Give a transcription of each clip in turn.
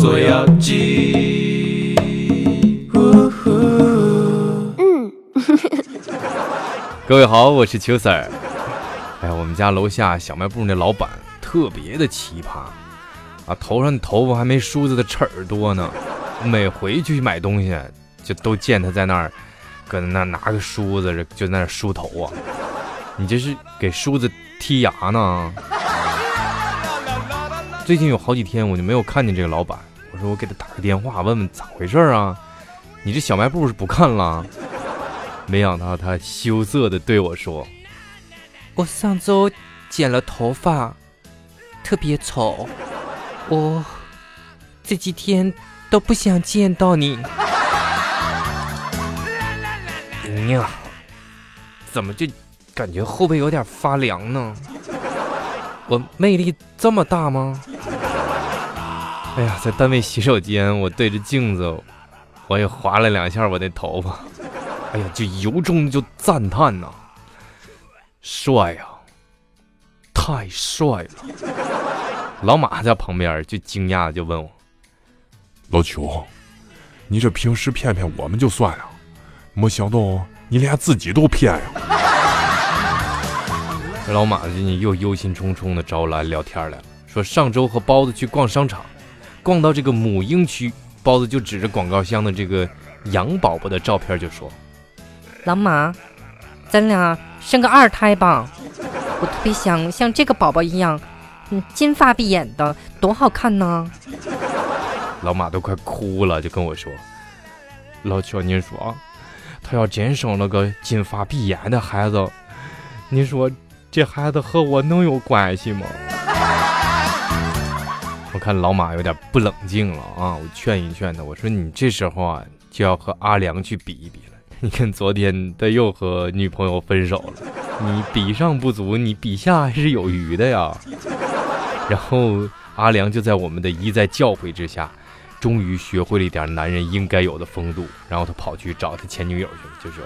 做要紧。嗯，各位好，我是秋 Sir。哎，我们家楼下小卖部那老板特别的奇葩啊，头上的头发还没梳子的齿儿多呢。每回去买东西，就都见他在那儿，搁那拿个梳子，就在那梳头啊。你这是给梳子剔牙呢？最近有好几天我就没有看见这个老板，我说我给他打个电话问问咋回事啊？你这小卖部是不看了？没想到他羞涩的对我说：“我上周剪了头发，特别丑，我这几天都不想见到你。”呀，怎么就感觉后背有点发凉呢？我魅力这么大吗？哎呀，在单位洗手间，我对着镜子，我也划了两下我的头发。哎呀，就由衷的就赞叹呐，帅呀，太帅了！老马在旁边就惊讶的就问我：“老邱，你这平时骗骗我们就算了，没想到你连自己都骗呀！”这 老马最近又忧心忡忡的找我来聊天来了，说上周和包子去逛商场，逛到这个母婴区，包子就指着广告箱的这个羊宝宝的照片就说。老马，咱俩生个二胎吧！我特别想像这个宝宝一样，嗯，金发碧眼的，多好看呢！老马都快哭了，就跟我说：“老乔，您说，他要真生了个金发碧眼的孩子，你说这孩子和我能有关系吗？”我看老马有点不冷静了啊，我劝一劝他，我说：“你这时候啊，就要和阿良去比一比了。”你看，昨天他又和女朋友分手了。你比上不足，你比下还是有余的呀。然后阿良就在我们的一再教诲之下，终于学会了一点男人应该有的风度。然后他跑去找他前女友去了，就说：“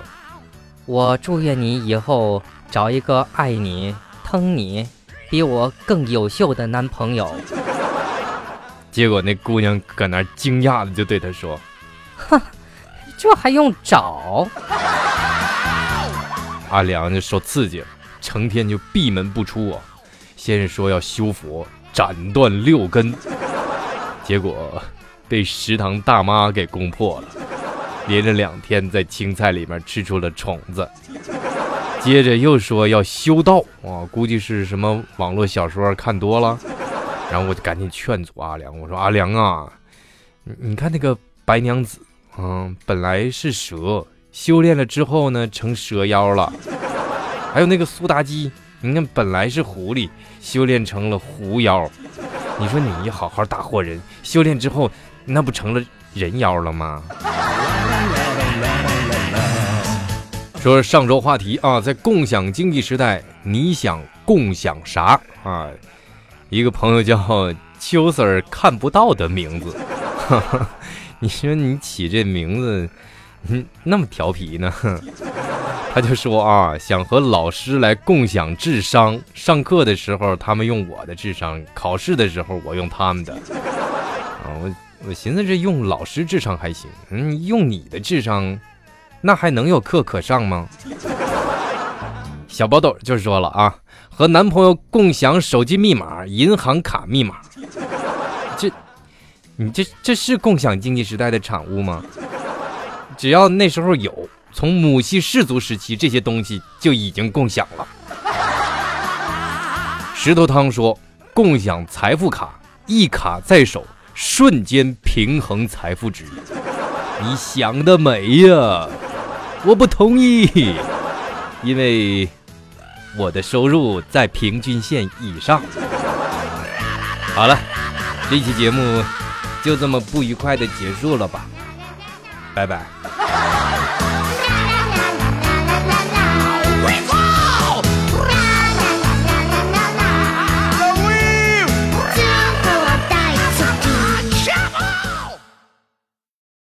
我祝愿你以后找一个爱你、疼你、比我更优秀的男朋友。”结果那姑娘搁那惊讶的就对他说：“哼。”这还用找？阿良就受刺激了，成天就闭门不出啊。先是说要修佛，斩断六根，结果被食堂大妈给攻破了，连着两天在青菜里面吃出了虫子。接着又说要修道啊，估计是什么网络小说看多了。然后我就赶紧劝阻阿良，我说阿良啊，你你看那个白娘子。嗯，本来是蛇，修炼了之后呢，成蛇妖了。还有那个苏妲己，你看本来是狐狸，修炼成了狐妖。你说你好好大活人，修炼之后那不成了人妖了吗？说上周话题啊，在共享经济时代，你想共享啥啊？一个朋友叫秋 Sir 看不到的名字。你说你起这名字，嗯，那么调皮呢？他就说啊，想和老师来共享智商，上课的时候他们用我的智商，考试的时候我用他们的。啊，我我寻思这用老师智商还行，嗯，用你的智商，那还能有课可上吗？小包豆就说了啊，和男朋友共享手机密码、银行卡密码。这你这这是共享经济时代的产物吗？只要那时候有，从母系氏族时期，这些东西就已经共享了。石头汤说：“共享财富卡，一卡在手，瞬间平衡财富值。”你想得美呀！我不同意，因为我的收入在平均线以上。好了，这期节目。就这么不愉快的结束了吧，拜拜。